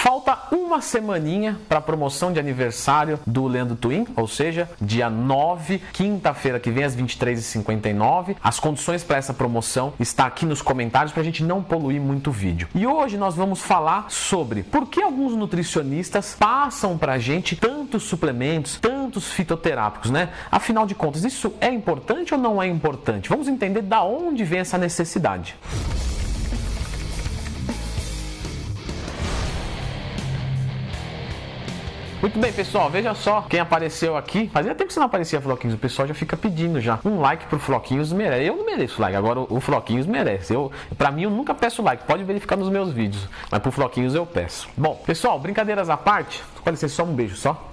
Falta uma semaninha para a promoção de aniversário do Leandro Twin, ou seja, dia 9, quinta-feira que vem às 23h59. As condições para essa promoção está aqui nos comentários para a gente não poluir muito o vídeo. E hoje nós vamos falar sobre por que alguns nutricionistas passam para a gente tantos suplementos, tantos fitoterápicos, né? Afinal de contas, isso é importante ou não é importante? Vamos entender da onde vem essa necessidade. Muito bem, pessoal, veja só quem apareceu aqui. Fazia tempo que você não aparecia, Floquinhos. O pessoal já fica pedindo já. Um like pro Floquinhos merece. Eu não mereço like, agora o Floquinhos merece. Eu, pra mim, eu nunca peço like. Pode verificar nos meus vídeos. Mas pro Floquinhos eu peço. Bom, pessoal, brincadeiras à parte. Com licença, só um beijo só.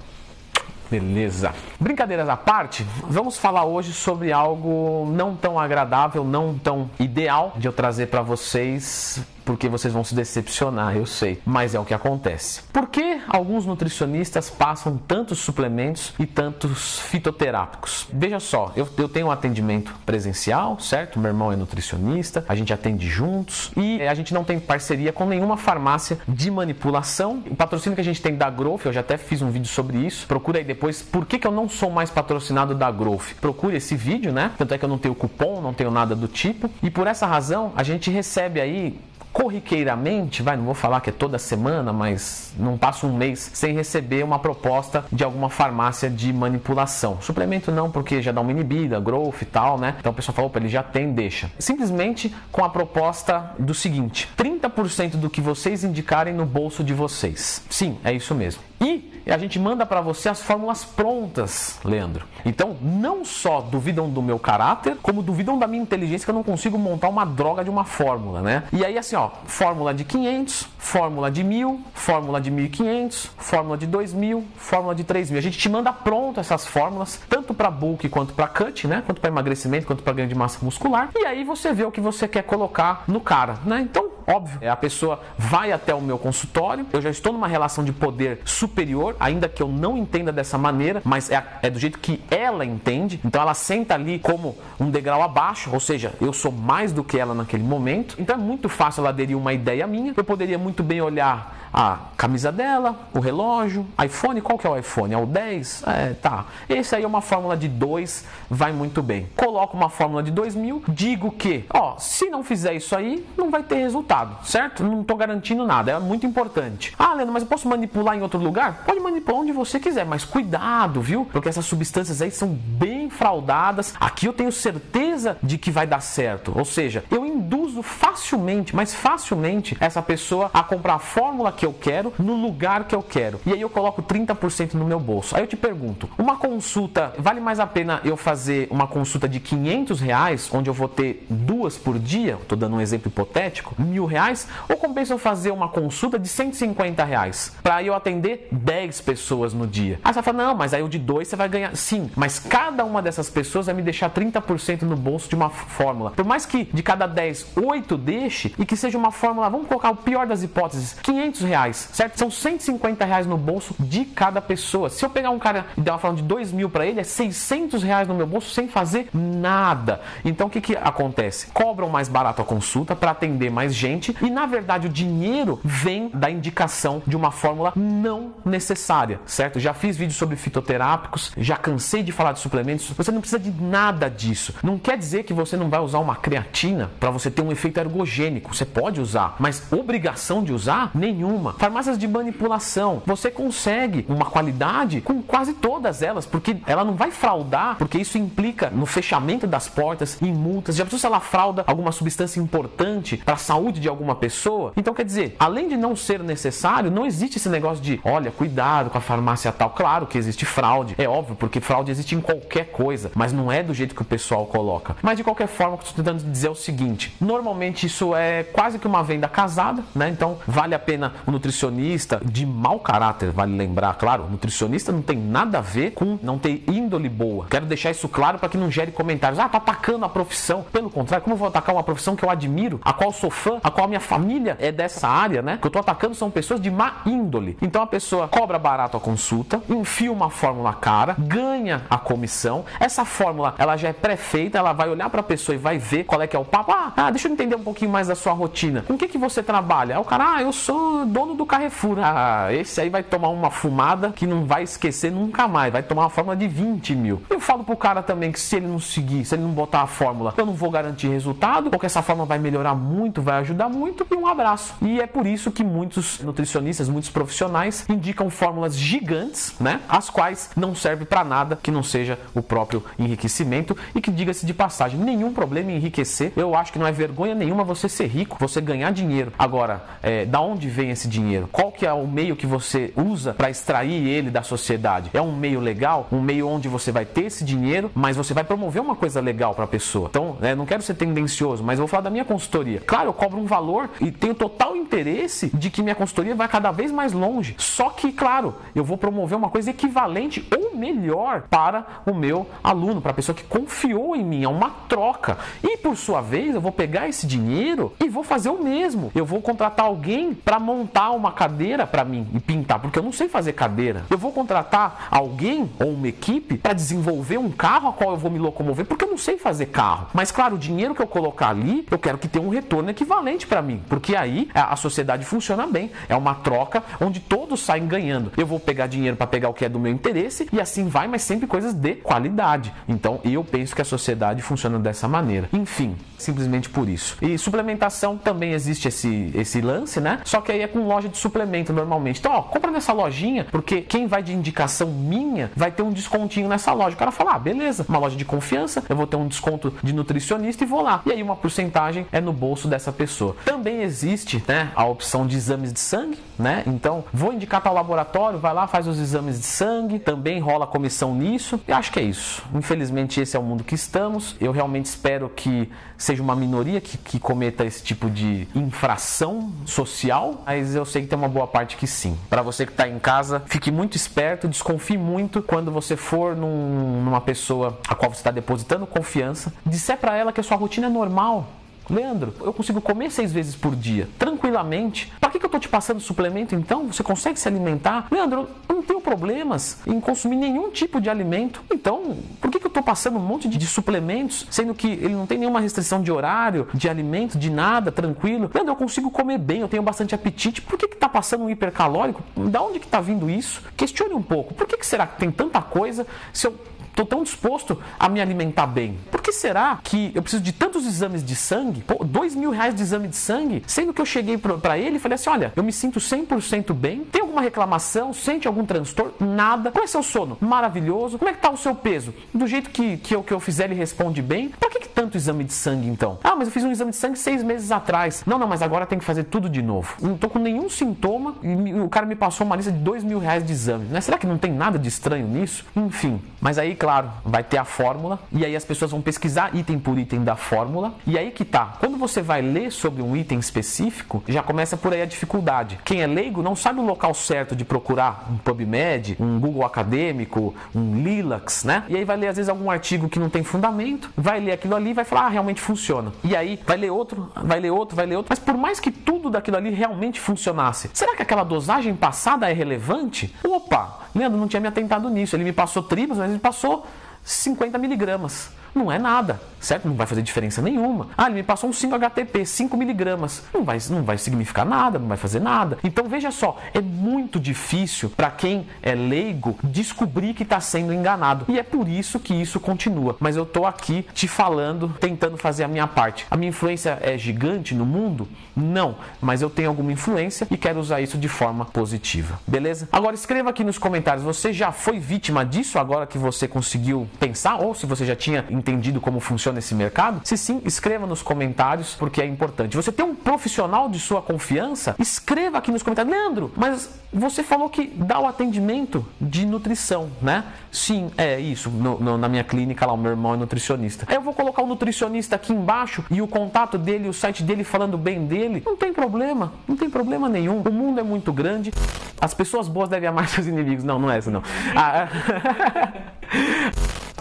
Beleza. Brincadeiras à parte, vamos falar hoje sobre algo não tão agradável, não tão ideal de eu trazer para vocês porque vocês vão se decepcionar, eu sei, mas é o que acontece. Por que alguns nutricionistas passam tantos suplementos e tantos fitoterápicos? Veja só, eu, eu tenho um atendimento presencial, certo? Meu irmão é nutricionista, a gente atende juntos e a gente não tem parceria com nenhuma farmácia de manipulação. O patrocínio que a gente tem da Growth, eu já até fiz um vídeo sobre isso. Procura aí depois por que, que eu não sou mais patrocinado da Growth. Procure esse vídeo, né? Tanto é que eu não tenho cupom, não tenho nada do tipo. E por essa razão, a gente recebe aí corriqueiramente, vai, não vou falar que é toda semana, mas não passa um mês sem receber uma proposta de alguma farmácia de manipulação. Suplemento não, porque já dá uma inibida, growth e tal, né? Então o pessoal falou, ele já tem, deixa. Simplesmente com a proposta do seguinte: 30% do que vocês indicarem no bolso de vocês. Sim, é isso mesmo. E a gente manda para você as fórmulas prontas, Leandro. Então, não só duvidam do meu caráter, como duvidam da minha inteligência que eu não consigo montar uma droga de uma fórmula, né? E aí assim, ó, fórmula de 500, fórmula de 1000, fórmula de 1500, fórmula de 2000, fórmula de 3000. A gente te manda pronto essas fórmulas, tanto para bulk quanto para cut, né? Quanto para emagrecimento, quanto para ganho de massa muscular. E aí você vê o que você quer colocar no cara, né? Então, óbvio, a pessoa vai até o meu consultório, eu já estou numa relação de poder superior ainda que eu não entenda dessa maneira, mas é, é do jeito que ela entende. Então ela senta ali como um degrau abaixo, ou seja, eu sou mais do que ela naquele momento. Então é muito fácil ela aderir uma ideia minha. Eu poderia muito bem olhar a camisa dela, o relógio, iPhone, qual que é o iPhone? É o 10? É, tá. Esse aí é uma fórmula de 2, vai muito bem. Coloco uma fórmula de 2000, digo que, ó, se não fizer isso aí, não vai ter resultado, certo? Não estou garantindo nada, é muito importante. Ah, Leandro, mas eu posso manipular em outro lugar? Pode manipular onde você quiser, mas cuidado, viu? Porque essas substâncias aí são bem fraudadas. Aqui eu tenho certeza de que vai dar certo. Ou seja, eu induzo facilmente, mas facilmente, essa pessoa a comprar a fórmula que eu quero, no lugar que eu quero. E aí eu coloco 30% no meu bolso. Aí eu te pergunto, uma consulta, vale mais a pena eu fazer uma consulta de 500 reais, onde eu vou ter duas por dia, estou dando um exemplo hipotético, mil reais, ou compensa eu fazer uma consulta de 150 reais, para eu atender 10 pessoas no dia? Aí você fala, não, mas aí o de dois você vai ganhar. Sim, mas cada uma dessas pessoas vai me deixar 30% no bolso de uma fórmula. Por mais que de cada 10, 8 deixe, e que seja uma fórmula, vamos colocar o pior das hipóteses, 500 reais certo? São 150 reais no bolso de cada pessoa. Se eu pegar um cara e der uma falando de 2 mil para ele, é 600 reais no meu bolso sem fazer nada. Então o que, que acontece? Cobram mais barato a consulta para atender mais gente e na verdade o dinheiro vem da indicação de uma fórmula não necessária, certo? Já fiz vídeo sobre fitoterápicos, já cansei de falar de suplementos. Você não precisa de nada disso. Não quer dizer que você não vai usar uma creatina para você ter um efeito ergogênico. Você pode usar, mas obrigação de usar nenhuma. Farmácias de manipulação, você consegue uma qualidade com quase todas elas, porque ela não vai fraudar, porque isso implica no fechamento das portas, em multas. Já pensou se ela frauda alguma substância importante para a saúde de alguma pessoa? Então, quer dizer, além de não ser necessário, não existe esse negócio de, olha, cuidado com a farmácia tal. Claro que existe fraude, é óbvio, porque fraude existe em qualquer coisa, mas não é do jeito que o pessoal coloca. Mas de qualquer forma, o que eu estou tentando dizer é o seguinte: normalmente isso é quase que uma venda casada, né? Então vale a pena o nutricionista de mau caráter, vale lembrar, claro, nutricionista não tem nada a ver com não ter índole boa. Quero deixar isso claro para que não gere comentários. Ah, tá atacando a profissão. Pelo contrário, como eu vou atacar uma profissão que eu admiro, a qual sou fã, a qual minha família é dessa área, né? Que eu tô atacando são pessoas de má índole. Então a pessoa cobra barato a consulta, enfia uma fórmula cara, ganha a comissão. Essa fórmula, ela já é pré-feita, ela vai olhar para a pessoa e vai ver qual é que é o papo. Ah, ah deixa eu entender um pouquinho mais da sua rotina. Com o que, que você trabalha? Aí o cara, ah, eu sou dono do Carrefour. Ah, esse aí vai tomar uma fumada que não vai esquecer nunca mais. Vai tomar uma fórmula de 20 mil. Eu falo pro cara também que se ele não seguir, se ele não botar a fórmula, eu não vou garantir resultado, porque essa forma vai melhorar muito, vai ajudar muito. E um abraço. E é por isso que muitos nutricionistas, muitos profissionais indicam fórmulas gigantes, né? As quais não servem para nada que não seja o próprio enriquecimento e que diga-se de passagem, nenhum problema em enriquecer. Eu acho que não é vergonha nenhuma você ser rico, você ganhar dinheiro. Agora, é, da onde vem esse dinheiro? Qual que é o meio que você usa para extrair ele da sociedade? É um meio legal, um meio onde você vai ter esse dinheiro, mas você vai promover uma coisa legal para a pessoa. Então, é, não quero ser tendencioso, mas vou falar da minha consultoria. Claro, eu cobro um valor e tenho total interesse de que minha consultoria vai cada vez mais longe. Só que, claro, eu vou promover uma coisa equivalente ou melhor para o meu aluno, para a pessoa que confiou em mim. É uma troca. E por sua vez, eu vou pegar esse dinheiro e vou fazer o mesmo. Eu vou contratar alguém para montar uma cadeira para mim e pintar, porque eu não sei fazer cadeira. Eu vou contratar alguém ou uma equipe para desenvolver um carro a qual eu vou me locomover, porque eu não sei fazer carro. Mas claro, o dinheiro que eu colocar ali, eu quero que tenha um retorno equivalente para mim, porque aí a sociedade funciona bem. É uma troca onde todos saem ganhando. Eu vou pegar dinheiro para pegar o que é do meu interesse e assim vai, mas sempre coisas de qualidade. Então, eu penso que a sociedade funciona dessa maneira. Enfim, simplesmente por isso. E suplementação também existe esse, esse lance, né? Só que aí é com loja de suplemento normalmente. Então, ó, compra nessa lojinha, porque quem vai de indicação minha vai ter um descontinho nessa loja. O cara fala, ah, beleza, uma loja de confiança, eu vou ter um desconto de nutricionista e vou lá. E aí uma porcentagem é no bolso dessa pessoa. Também existe, né, a opção de exames de sangue, né? Então, vou indicar para o laboratório, vai lá, faz os exames de sangue, também rola comissão nisso. E acho que é isso. Infelizmente, esse é o mundo que estamos. Eu realmente espero que seja uma minoria que, que cometa esse tipo de infração social, mas eu sei que tem uma boa parte que sim. Para você que está em casa, fique muito esperto, desconfie muito quando você for num, numa pessoa a qual você está depositando confiança, disser para ela que a sua rotina é normal, Leandro, eu consigo comer seis vezes por dia, tranquilamente. Para que, que eu tô te passando suplemento então? Você consegue se alimentar? Leandro, eu não tenho problemas em consumir nenhum tipo de alimento. Então, por que, que eu tô passando um monte de, de suplementos, sendo que ele não tem nenhuma restrição de horário, de alimento, de nada, tranquilo? Leandro, eu consigo comer bem, eu tenho bastante apetite. Por que, que tá passando um hipercalórico? Da onde que tá vindo isso? Questione um pouco. Por que, que será que tem tanta coisa se eu estou tão disposto a me alimentar bem. Por que será que eu preciso de tantos exames de sangue? Pô, dois mil reais de exame de sangue? Sendo que eu cheguei para ele e falei assim: olha, eu me sinto 100% bem. Tem alguma reclamação? Sente algum transtorno? Nada. Como é seu sono? Maravilhoso. Como é que tá o seu peso? Do jeito que, que, eu, que eu fizer, ele responde bem. Por que, que tanto exame de sangue então? Ah, mas eu fiz um exame de sangue seis meses atrás. Não, não, mas agora tem que fazer tudo de novo. Não tô com nenhum sintoma e o cara me passou uma lista de dois mil reais de exame. Né? Será que não tem nada de estranho nisso? Enfim. Mas aí, claro, vai ter a fórmula e aí as pessoas vão pesquisar item por item da fórmula. E aí que tá. Quando você vai ler sobre um item específico, já começa por aí a dificuldade. Quem é leigo não sabe o local certo de procurar um PubMed, um Google acadêmico, um Lilacs, né? E aí vai ler às vezes algum artigo que não tem fundamento, vai ler aquilo ali e vai falar, ah, realmente funciona. E aí vai ler outro, vai ler outro, vai ler outro. Mas por mais que tudo daquilo ali realmente funcionasse, será que aquela dosagem passada é relevante? Opa, Leandro não tinha me atentado nisso. Ele me passou tribos, mas ele passou 50 miligramas. Não é nada, certo? Não vai fazer diferença nenhuma. Ah, ele me passou um 5-HTP, 5 miligramas. Não vai, não vai significar nada, não vai fazer nada. Então veja só, é muito difícil para quem é leigo descobrir que está sendo enganado. E é por isso que isso continua. Mas eu estou aqui te falando, tentando fazer a minha parte. A minha influência é gigante no mundo? Não, mas eu tenho alguma influência e quero usar isso de forma positiva. Beleza? Agora escreva aqui nos comentários, você já foi vítima disso agora que você conseguiu pensar ou se você já tinha entendido como funciona esse mercado? Se sim, escreva nos comentários porque é importante. Você tem um profissional de sua confiança? Escreva aqui nos comentários. Leandro, mas você falou que dá o atendimento de nutrição, né? Sim, é isso. No, no, na minha clínica lá, o meu irmão é nutricionista. Aí eu vou colocar o nutricionista aqui embaixo e o contato dele, o site dele falando bem dele. Não tem problema, não tem problema nenhum. O mundo é muito grande. As pessoas boas devem amar seus inimigos. Não, não é essa não. Ah,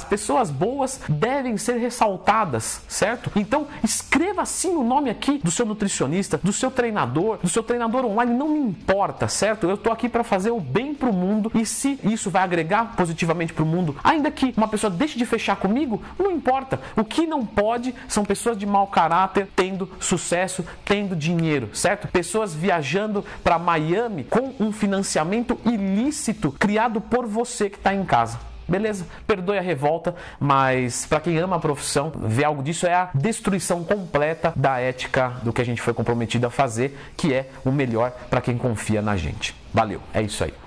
As pessoas boas devem ser ressaltadas, certo? Então, escreva sim o nome aqui do seu nutricionista, do seu treinador, do seu treinador online, não me importa, certo? Eu tô aqui para fazer o bem pro mundo e se isso vai agregar positivamente pro mundo, ainda que uma pessoa deixe de fechar comigo, não importa. O que não pode são pessoas de mau caráter tendo sucesso, tendo dinheiro, certo? Pessoas viajando para Miami com um financiamento ilícito criado por você que está em casa. Beleza, perdoe a revolta, mas para quem ama a profissão, ver algo disso é a destruição completa da ética do que a gente foi comprometido a fazer, que é o melhor para quem confia na gente. Valeu, é isso aí.